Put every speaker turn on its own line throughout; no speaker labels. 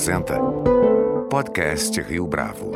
apresenta Podcast Rio Bravo.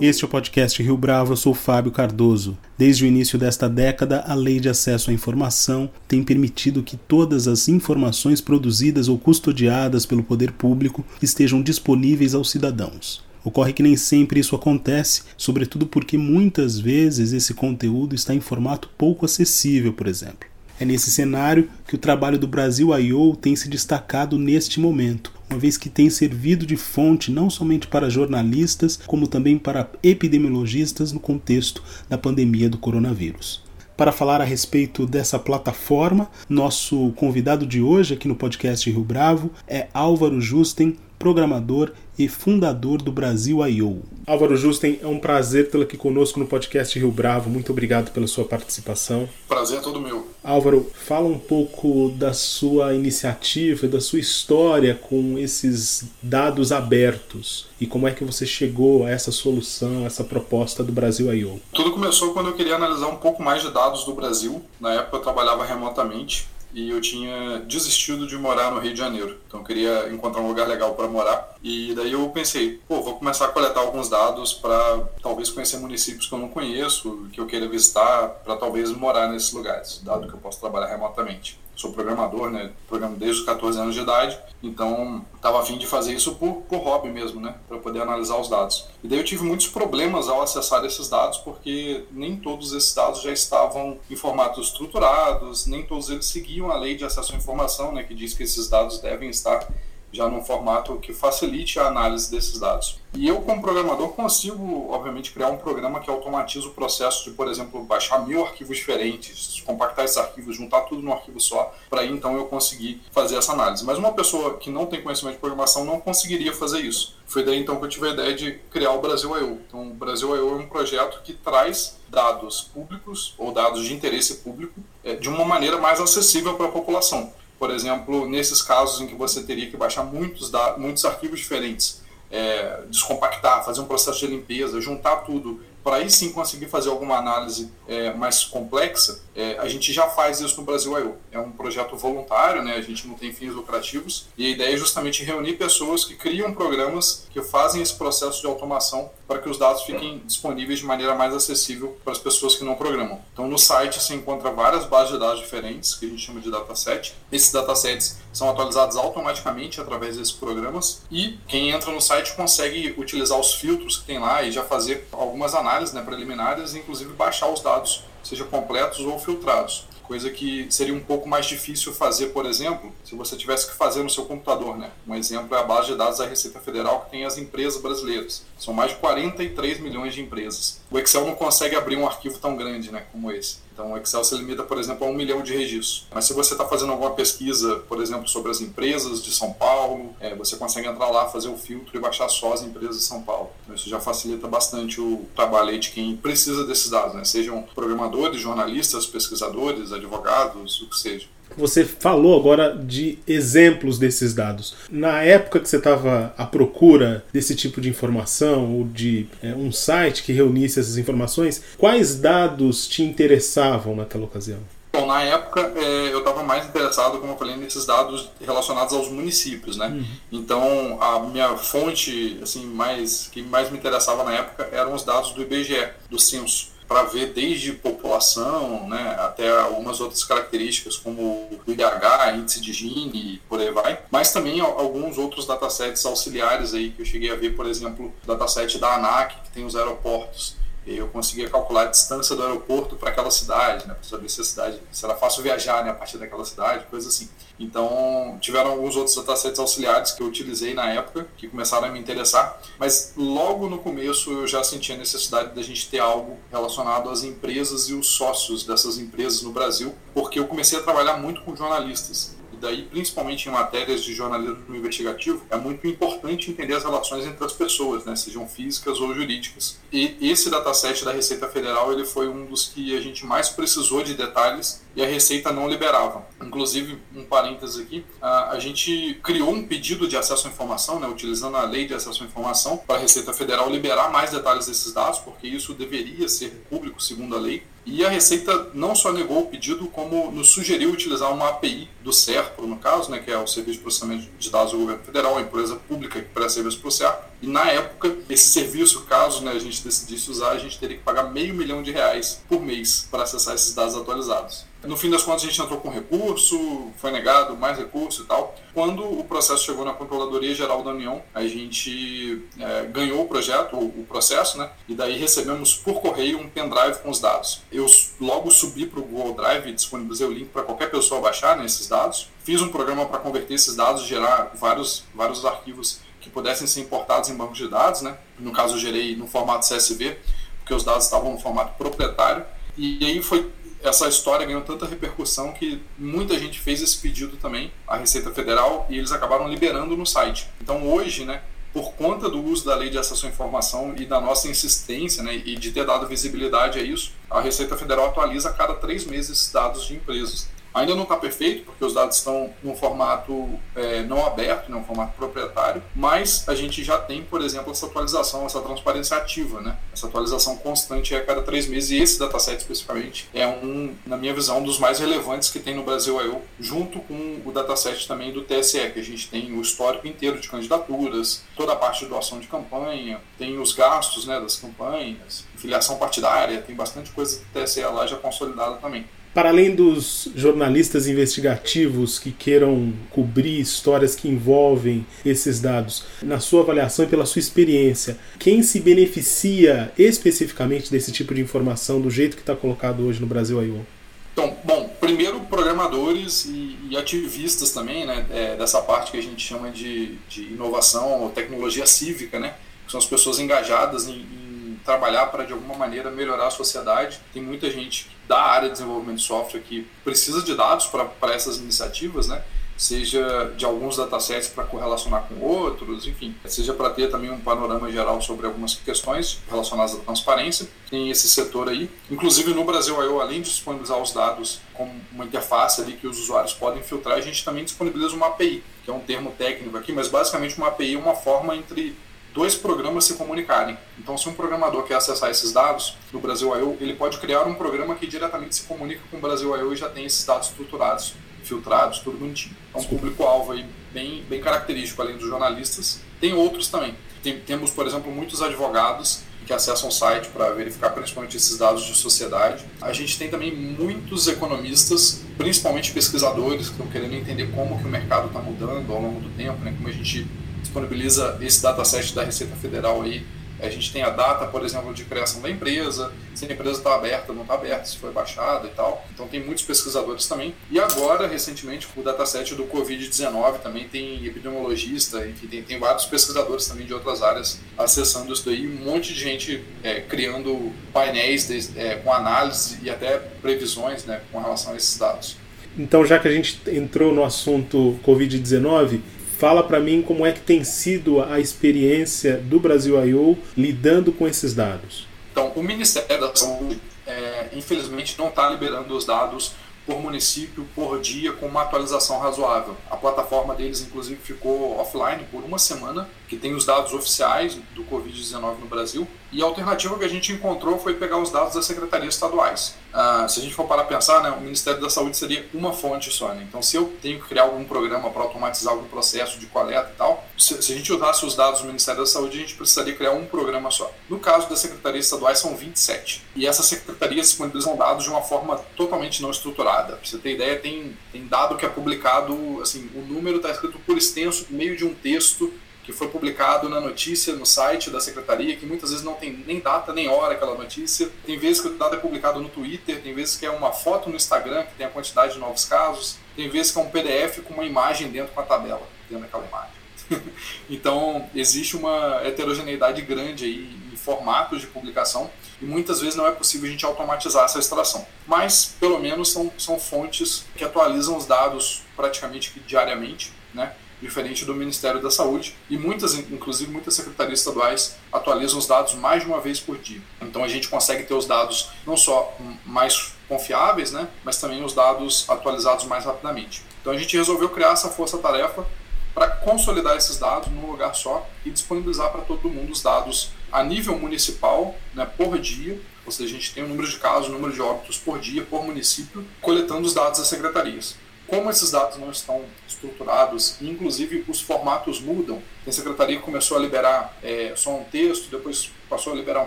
Este é o podcast Rio Bravo, eu sou Fábio Cardoso. Desde o início desta década, a Lei de Acesso à Informação tem permitido que todas as informações produzidas ou custodiadas pelo poder público estejam disponíveis aos cidadãos. Ocorre que nem sempre isso acontece, sobretudo porque muitas vezes esse conteúdo está em formato pouco acessível, por exemplo. É nesse cenário que o trabalho do Brasil I.O. tem se destacado neste momento, uma vez que tem servido de fonte não somente para jornalistas, como também para epidemiologistas no contexto da pandemia do coronavírus. Para falar a respeito dessa plataforma, nosso convidado de hoje aqui no podcast Rio Bravo é Álvaro Justen, programador e fundador do Brasil I.O. Álvaro Justen, é um prazer tê-lo aqui conosco no podcast Rio Bravo. Muito obrigado pela sua participação.
Prazer é todo meu.
Álvaro, fala um pouco da sua iniciativa, da sua história com esses dados abertos e como é que você chegou a essa solução, a essa proposta do Brasil I.O.
Tudo começou quando eu queria analisar um pouco mais de dados do Brasil. Na época eu trabalhava remotamente e eu tinha desistido de morar no Rio de Janeiro. Então eu queria encontrar um lugar legal para morar. E daí eu pensei, pô, vou começar a coletar alguns dados para talvez conhecer municípios que eu não conheço, que eu queira visitar, para talvez morar nesses lugares, dado que eu posso trabalhar remotamente sou programador, né? Programo desde os 14 anos de idade, então estava afim de fazer isso por, por hobby mesmo, né? Para poder analisar os dados. E daí eu tive muitos problemas ao acessar esses dados, porque nem todos esses dados já estavam em formatos estruturados, nem todos eles seguiam a lei de acesso à informação, né? Que diz que esses dados devem estar já num formato que facilite a análise desses dados. E eu, como programador, consigo, obviamente, criar um programa que automatiza o processo de, por exemplo, baixar mil arquivos diferentes, compactar esses arquivos, juntar tudo num arquivo só, para então eu conseguir fazer essa análise. Mas uma pessoa que não tem conhecimento de programação não conseguiria fazer isso. Foi daí então que eu tive a ideia de criar o Brasil I.O. Então, o Brasil I.O. é um projeto que traz dados públicos ou dados de interesse público é, de uma maneira mais acessível para a população por exemplo, nesses casos em que você teria que baixar muitos, muitos arquivos diferentes, é, descompactar, fazer um processo de limpeza, juntar tudo para aí sim conseguir fazer alguma análise é, mais complexa, é, a gente já faz isso no Brasil I.O. É um projeto voluntário, né? a gente não tem fins lucrativos, e a ideia é justamente reunir pessoas que criam programas que fazem esse processo de automação para que os dados fiquem disponíveis de maneira mais acessível para as pessoas que não programam. Então no site você encontra várias bases de dados diferentes, que a gente chama de dataset. Esses datasets são atualizados automaticamente através desses programas, e quem entra no site consegue utilizar os filtros que tem lá e já fazer algumas análises análises né, preliminares, inclusive baixar os dados, seja completos ou filtrados. Coisa que seria um pouco mais difícil fazer, por exemplo, se você tivesse que fazer no seu computador. Né? Um exemplo é a base de dados da Receita Federal que tem as empresas brasileiras. São mais de 43 milhões de empresas. O Excel não consegue abrir um arquivo tão grande né, como esse. Então, o Excel se limita, por exemplo, a um milhão de registros. Mas se você está fazendo alguma pesquisa, por exemplo, sobre as empresas de São Paulo, é, você consegue entrar lá, fazer o filtro e baixar só as empresas de São Paulo. Então, isso já facilita bastante o trabalho de quem precisa desses dados, né? sejam programadores, jornalistas, pesquisadores, advogados, o que seja.
Você falou agora de exemplos desses dados. Na época que você estava à procura desse tipo de informação, ou de é, um site que reunisse essas informações, quais dados te interessavam naquela ocasião?
Bom, na época é, eu estava mais interessado, como eu falei, nesses dados relacionados aos municípios, né? Uhum. Então a minha fonte, assim, mais que mais me interessava na época eram os dados do IBGE, do censo para ver desde população né, até algumas outras características como o IDH, índice de Gini e por aí vai, mas também alguns outros datasets auxiliares aí que eu cheguei a ver, por exemplo, o dataset da ANAC, que tem os aeroportos eu conseguia calcular a distância do aeroporto para aquela cidade, né, para saber se a cidade, se era fácil viajar né, a partir daquela cidade, coisa assim. Então, tiveram alguns outros datasets auxiliares que eu utilizei na época, que começaram a me interessar, mas logo no começo eu já senti a necessidade da gente ter algo relacionado às empresas e os sócios dessas empresas no Brasil, porque eu comecei a trabalhar muito com jornalistas daí principalmente em matérias de jornalismo investigativo, é muito importante entender as relações entre as pessoas, né, sejam físicas ou jurídicas. E esse dataset da Receita Federal ele foi um dos que a gente mais precisou de detalhes e a Receita não liberava. Inclusive, um parênteses aqui, a, gente criou um pedido de acesso à informação, né, utilizando a lei de acesso à informação, para a Receita Federal liberar mais detalhes desses dados, porque isso deveria ser público segundo a lei. E a Receita não só negou o pedido, como nos sugeriu utilizar uma API do SERPRO, no caso, né, que é o Serviço de Processamento de Dados do Governo Federal, a empresa pública que presta serviço para o SERPRO. E na época, esse serviço, caso né, a gente decidisse usar, a gente teria que pagar meio milhão de reais por mês para acessar esses dados atualizados. No fim das contas, a gente entrou com recurso, foi negado mais recurso e tal. Quando o processo chegou na Controladoria Geral da União, a gente é, ganhou o projeto, o, o, processo, né? E daí recebemos por correio um pendrive com os dados. Eu logo subi para o Google Drive e disponibilizei o link para qualquer pessoa baixar né, esses dados. Fiz um programa para converter esses dados, gerar vários, vários arquivos que pudessem ser importados em bancos de dados, né? No caso, gerei no formato CSV, porque os dados estavam no formato proprietário. E aí foi essa história ganhou tanta repercussão que muita gente fez esse pedido também à Receita Federal e eles acabaram liberando no site. Então hoje, né, por conta do uso da lei de acesso à informação e da nossa insistência né, e de ter dado visibilidade a isso, a Receita Federal atualiza a cada três meses dados de empresas. Ainda não está perfeito, porque os dados estão num formato é, não aberto, né, um formato proprietário, mas a gente já tem, por exemplo, essa atualização, essa transparência ativa, né? essa atualização constante a cada três meses, e esse dataset especificamente é um, na minha visão, um dos mais relevantes que tem no Brasil eu, junto com o dataset também do TSE, que a gente tem o histórico inteiro de candidaturas, toda a parte de doação de campanha, tem os gastos né, das campanhas, filiação partidária, tem bastante coisa do TSE lá já consolidada também.
Para além dos jornalistas investigativos que queiram cobrir histórias que envolvem esses dados, na sua avaliação e pela sua experiência, quem se beneficia especificamente desse tipo de informação do jeito que está colocado hoje no Brasil I.O.?
Então, bom, primeiro programadores e, e ativistas também, né, é, dessa parte que a gente chama de, de inovação ou tecnologia cívica, né, que são as pessoas engajadas em, em trabalhar para de alguma maneira melhorar a sociedade. Tem muita gente da área de desenvolvimento de software que precisa de dados para essas iniciativas, né? seja de alguns datasets para correlacionar com outros, enfim, seja para ter também um panorama geral sobre algumas questões relacionadas à transparência. Tem esse setor aí. Inclusive no Brasil, eu, além de disponibilizar os dados como uma interface ali que os usuários podem filtrar, a gente também disponibiliza uma API, que é um termo técnico aqui, mas basicamente uma API é uma forma entre dois programas se comunicarem. Então, se um programador quer acessar esses dados no Brasil I.O., ele pode criar um programa que diretamente se comunica com o Brasil I.O. e já tem esses dados estruturados, filtrados, tudo bonitinho. É um público-alvo aí bem, bem característico, além dos jornalistas. Tem outros também. Tem, temos, por exemplo, muitos advogados que acessam o site para verificar principalmente esses dados de sociedade. A gente tem também muitos economistas, principalmente pesquisadores, que estão querendo entender como que o mercado está mudando ao longo do tempo, né? como a gente disponibiliza esse dataset da Receita Federal aí. A gente tem a data, por exemplo, de criação da empresa, se a empresa está aberta ou não está aberta, se foi baixada e tal. Então tem muitos pesquisadores também. E agora, recentemente, o dataset do Covid-19 também tem epidemiologista, enfim, tem, tem vários pesquisadores também de outras áreas acessando isso daí. Um monte de gente é, criando painéis de, é, com análise e até previsões né, com relação a esses dados.
Então, já que a gente entrou no assunto Covid-19, Fala para mim como é que tem sido a experiência do Brasil I.O. lidando com esses dados.
Então, o Ministério da Saúde, é, infelizmente, não está liberando os dados por município por dia com uma atualização razoável. A plataforma deles, inclusive, ficou offline por uma semana, que tem os dados oficiais do Covid-19 no Brasil, e a alternativa que a gente encontrou foi pegar os dados das secretarias estaduais. Ah, se a gente for parar a pensar, né, o Ministério da Saúde seria uma fonte só. Né? Então, se eu tenho que criar algum programa para automatizar algum processo de coleta e tal, se, se, a gente usasse os dados do Ministério da Saúde, a gente precisaria criar um programa só. No caso das secretarias estaduais, são 27. E essas secretarias disponibilizam dados de uma forma totalmente não estruturada. Para você ter ideia, tem, tem dado que é publicado, assim, o número está escrito por extenso, meio de um texto que foi publicado na notícia no site da secretaria, que muitas vezes não tem nem data nem hora aquela notícia. Tem vezes que o dado é publicado no Twitter, tem vezes que é uma foto no Instagram que tem a quantidade de novos casos, tem vezes que é um PDF com uma imagem dentro com a tabela dentro daquela imagem. então existe uma heterogeneidade grande aí em formatos de publicação e muitas vezes não é possível a gente automatizar essa extração. Mas pelo menos são, são fontes que atualizam os dados praticamente diariamente, né? Diferente do Ministério da Saúde, e muitas, inclusive muitas secretarias estaduais atualizam os dados mais de uma vez por dia. Então a gente consegue ter os dados não só mais confiáveis, né, mas também os dados atualizados mais rapidamente. Então a gente resolveu criar essa força-tarefa para consolidar esses dados num lugar só e disponibilizar para todo mundo os dados a nível municipal, né, por dia, Ou seja, a gente tem o número de casos, o número de óbitos por dia, por município, coletando os dados das secretarias. Como esses dados não estão estruturados, inclusive os formatos mudam, a secretaria começou a liberar é, só um texto, depois passou a liberar um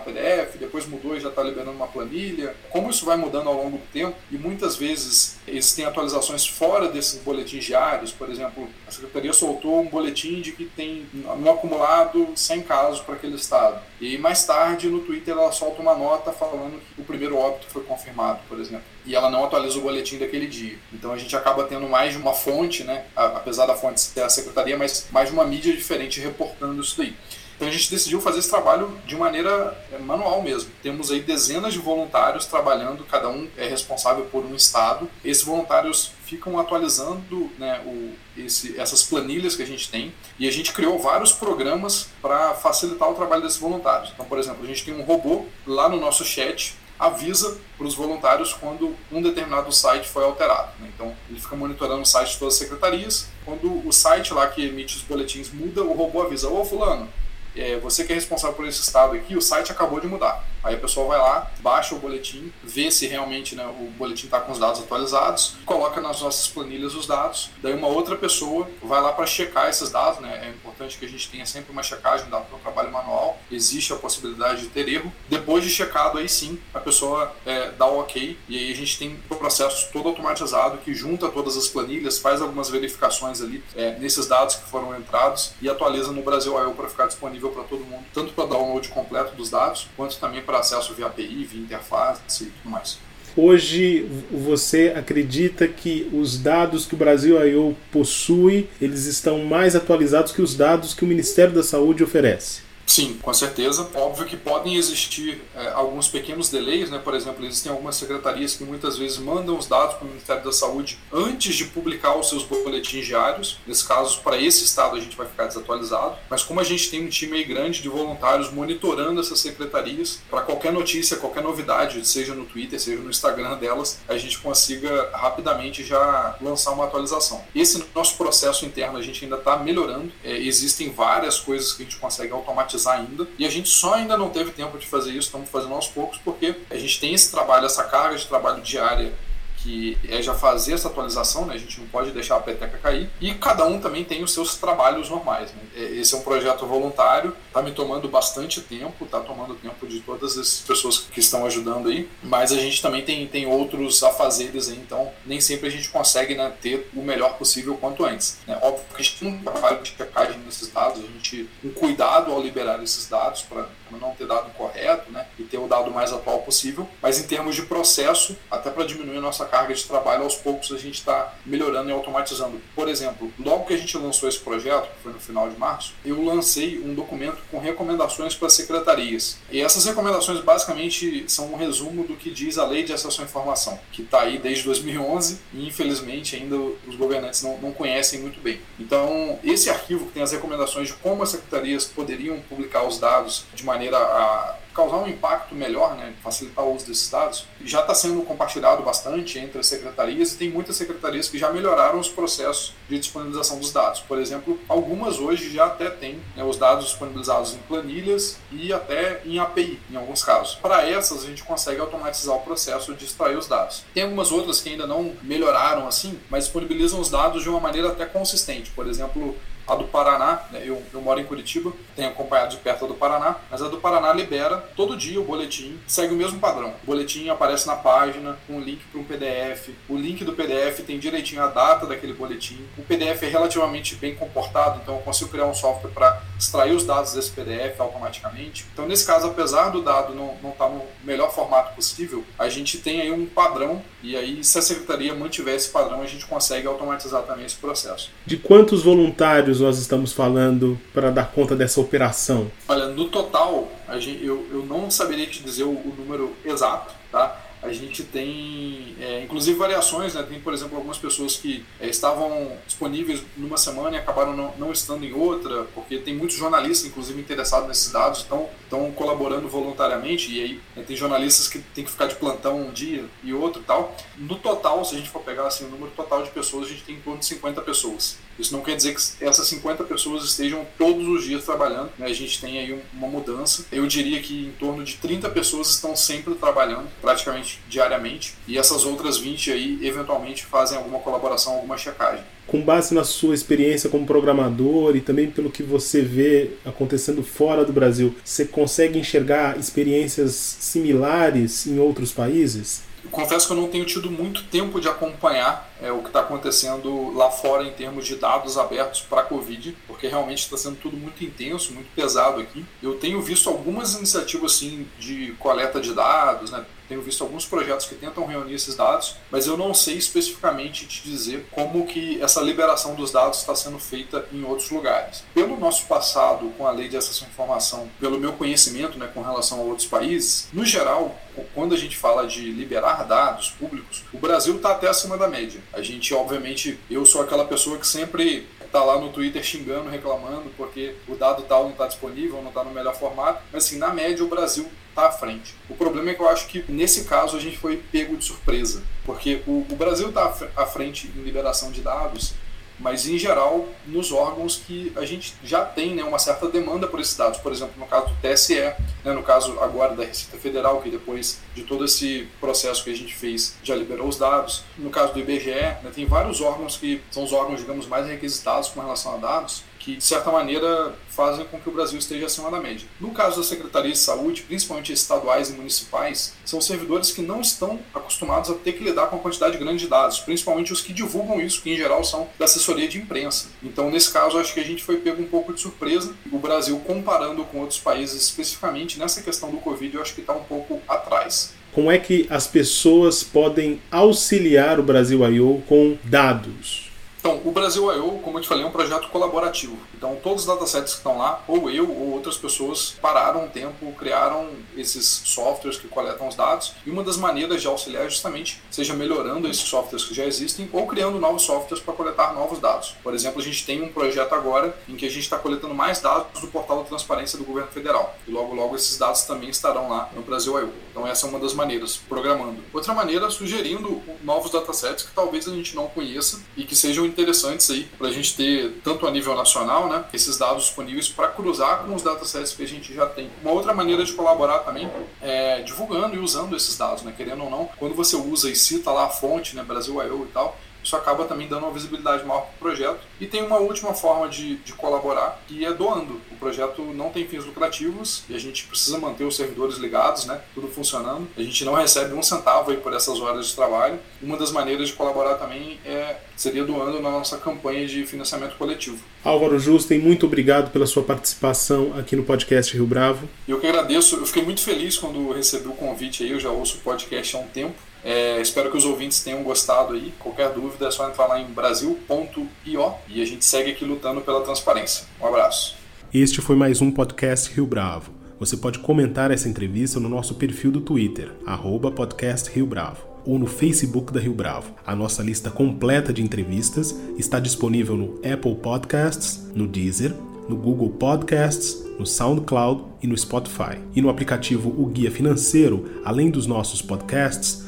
PDF, depois mudou e já está liberando uma planilha. Como isso vai mudando ao longo do tempo e muitas vezes existem atualizações fora desses boletins diários, por exemplo, a secretaria soltou um boletim de que tem no acumulado 100 casos para aquele estado. E mais tarde no Twitter ela solta uma nota falando que o primeiro óbito foi confirmado, por exemplo. E ela não atualiza o boletim daquele dia. Então a gente acaba tendo mais de uma fonte, né? apesar da fonte ser a secretaria, mas mais de uma mídia diferente reportando isso daí. Então a gente decidiu fazer esse trabalho de maneira é, manual mesmo. Temos aí dezenas de voluntários trabalhando, cada um é responsável por um estado. Esses voluntários ficam atualizando né, o, esse, essas planilhas que a gente tem e a gente criou vários programas para facilitar o trabalho desses voluntários. Então, por exemplo, a gente tem um robô lá no nosso chat avisa para os voluntários quando um determinado site foi alterado. Né? Então, ele fica monitorando o site de todas as secretarias. Quando o site lá que emite os boletins muda, o robô avisa: Ô, Fulano, é, você que é responsável por esse estado aqui, o site acabou de mudar. Aí a pessoa vai lá, baixa o boletim, vê se realmente né, o boletim está com os dados atualizados, coloca nas nossas planilhas os dados, daí uma outra pessoa vai lá para checar esses dados, né? É importante que a gente tenha sempre uma checagem dado para o trabalho manual, existe a possibilidade de ter erro. Depois de checado, aí sim, pessoa é, dá o ok, e aí a gente tem o processo todo automatizado que junta todas as planilhas, faz algumas verificações ali é, nesses dados que foram entrados e atualiza no Brasil AIO para ficar disponível para todo mundo, tanto para download completo dos dados, quanto também para acesso via API, via interface e tudo mais.
Hoje você acredita que os dados que o Brasil I.O. possui, eles estão mais atualizados que os dados que o Ministério da Saúde oferece?
Sim, com certeza. Óbvio que podem existir é, alguns pequenos delays, né? Por exemplo, existem algumas secretarias que muitas vezes mandam os dados para o Ministério da Saúde antes de publicar os seus boletins diários. Nesse caso, para esse estado a gente vai ficar desatualizado. Mas como a gente tem um time aí grande de voluntários monitorando essas secretarias, para qualquer notícia, qualquer novidade, seja no Twitter, seja no Instagram delas, a gente consiga rapidamente já lançar uma atualização. Esse nosso processo interno a gente ainda está melhorando. É, existem várias coisas que a gente consegue automatizar ainda. E a gente só ainda não teve tempo de fazer isso, estamos fazendo aos poucos, porque a gente tem esse trabalho, essa carga de trabalho diária que é já fazer essa atualização, né? a gente não pode deixar a peteca cair, e cada um também tem os seus trabalhos normais. Né? É, esse é um projeto voluntário, está me tomando bastante tempo, está tomando tempo de todas as pessoas que estão ajudando aí, mas a gente também tem, tem outros afazeres aí, então nem sempre a gente consegue né, ter o melhor possível quanto antes. Né? Óbvio que a gente tem um trabalho de checagem nesses dados, a gente um cuidado ao liberar esses dados para não ter dado correto né, e ter o dado mais atual possível, mas em termos de processo, até para diminuir a nossa carga de trabalho, aos poucos a gente está melhorando e automatizando. Por exemplo, logo que a gente lançou esse projeto, que foi no final de março, eu lancei um documento com recomendações para secretarias. E essas recomendações basicamente são um resumo do que diz a Lei de Acesso à Informação, que está aí desde 2011 e infelizmente ainda os governantes não, não conhecem muito bem. Então, esse arquivo que tem as recomendações de como as secretarias poderiam publicar os dados de maneira a causar um impacto melhor, né, facilitar o uso desses dados, já está sendo compartilhado bastante entre as secretarias e tem muitas secretarias que já melhoraram os processos de disponibilização dos dados. Por exemplo, algumas hoje já até têm né, os dados disponibilizados em planilhas e até em API, em alguns casos. Para essas, a gente consegue automatizar o processo de extrair os dados. Tem algumas outras que ainda não melhoraram assim, mas disponibilizam os dados de uma maneira até consistente. Por exemplo, a do Paraná, né, eu, eu moro em Curitiba, tenho acompanhado de perto a do Paraná, mas a do Paraná libera todo dia o boletim, segue o mesmo padrão. O boletim aparece na página, com um link para um PDF. O link do PDF tem direitinho a data daquele boletim. O PDF é relativamente bem comportado, então eu consigo criar um software para extrair os dados desse PDF automaticamente. Então, nesse caso, apesar do dado não estar tá no melhor formato possível, a gente tem aí um padrão, e aí, se a secretaria mantiver esse padrão, a gente consegue automatizar também esse processo.
De quantos voluntários nós estamos falando para dar conta dessa operação?
Olha, no total, gente, eu, eu não saberia te dizer o, o número exato, tá? A gente tem, é, inclusive, variações. Né? Tem, por exemplo, algumas pessoas que é, estavam disponíveis numa semana e acabaram não, não, estando em outra, porque tem muitos jornalistas, inclusive, interessados nesses dados, estão, colaborando voluntariamente. E aí né, tem jornalistas que tem que ficar de plantão um dia e outro e tal. No total, se a gente for pegar assim, o número total de pessoas, a gente tem em torno de 50 pessoas. Isso não quer dizer que essas 50 pessoas estejam todos os dias trabalhando. Né? A gente tem aí uma mudança. Eu diria que em torno de 30 pessoas estão sempre trabalhando, praticamente diariamente, e essas outras 20 aí eventualmente fazem alguma colaboração, alguma checagem.
Com base na sua experiência como programador e também pelo que você vê acontecendo fora do Brasil, você consegue enxergar experiências similares em outros países?
confesso que eu não tenho tido muito tempo de acompanhar é, o que está acontecendo lá fora em termos de dados abertos para a Covid, porque realmente está sendo tudo muito intenso, muito pesado aqui. Eu tenho visto algumas iniciativas assim de coleta de dados, né? tenho visto alguns projetos que tentam reunir esses dados, mas eu não sei especificamente te dizer como que essa liberação dos dados está sendo feita em outros lugares. Pelo nosso passado com a lei de acesso à informação, pelo meu conhecimento né, com relação a outros países, no geral, quando a gente fala de liberar dados públicos, o Brasil está até acima da média. A gente, obviamente, eu sou aquela pessoa que sempre está lá no Twitter xingando, reclamando, porque o dado tal não está disponível, não está no melhor formato, mas assim, na média o Brasil está à frente. O problema é que eu acho que nesse caso a gente foi pego de surpresa, porque o, o Brasil está à frente em liberação de dados mas em geral nos órgãos que a gente já tem né, uma certa demanda por esses dados. Por exemplo, no caso do TSE, né, no caso agora da Receita Federal, que depois de todo esse processo que a gente fez já liberou os dados. No caso do IBGE, né, tem vários órgãos que são os órgãos, digamos, mais requisitados com relação a dados, que de certa maneira fazem com que o Brasil esteja acima da média. No caso da Secretaria de Saúde, principalmente estaduais e municipais, são servidores que não estão acostumados a ter que lidar com uma quantidade grande de dados, principalmente os que divulgam isso, que em geral são da assessoria de imprensa. Então, nesse caso, acho que a gente foi pego um pouco de surpresa. O Brasil, comparando com outros países, especificamente nessa questão do Covid, eu acho que está um pouco atrás.
Como é que as pessoas podem auxiliar o Brasil I.O. com dados?
Então, o Brasil I.O., como eu te falei, é um projeto colaborativo. Então, todos os datasets que estão lá, ou eu ou outras pessoas, pararam um tempo, criaram esses softwares que coletam os dados. E uma das maneiras de auxiliar é justamente seja melhorando esses softwares que já existem ou criando novos softwares para coletar novos dados. Por exemplo, a gente tem um projeto agora em que a gente está coletando mais dados do portal da transparência do governo federal. E logo, logo esses dados também estarão lá no Brasil I.O. Então, essa é uma das maneiras, programando. Outra maneira, sugerindo novos datasets que talvez a gente não conheça e que sejam interessantes aí para a gente ter tanto a nível nacional, né, esses dados disponíveis para cruzar com os datasets que a gente já tem. Uma outra maneira de colaborar também é divulgando e usando esses dados, né, querendo ou não, quando você usa e cita lá a fonte, né, Brasil I.O. e tal, isso acaba também dando uma visibilidade maior para o projeto. E tem uma última forma de, de colaborar, que é doando. O projeto não tem fins lucrativos e a gente precisa manter os servidores ligados, né? tudo funcionando. A gente não recebe um centavo aí por essas horas de trabalho. Uma das maneiras de colaborar também é, seria doando na nossa campanha de financiamento coletivo.
Álvaro Justen, muito obrigado pela sua participação aqui no podcast Rio Bravo.
Eu que agradeço. Eu fiquei muito feliz quando recebi o convite aí. Eu já ouço o podcast há um tempo. É, espero que os ouvintes tenham gostado aí. Qualquer dúvida é só entrar lá em brasil.io e a gente segue aqui lutando pela transparência. Um abraço.
Este foi mais um podcast Rio Bravo. Você pode comentar essa entrevista no nosso perfil do Twitter, arroba podcast Rio Bravo, ou no Facebook da Rio Bravo. A nossa lista completa de entrevistas está disponível no Apple Podcasts, no Deezer, no Google Podcasts, no SoundCloud e no Spotify. E no aplicativo O Guia Financeiro, além dos nossos podcasts,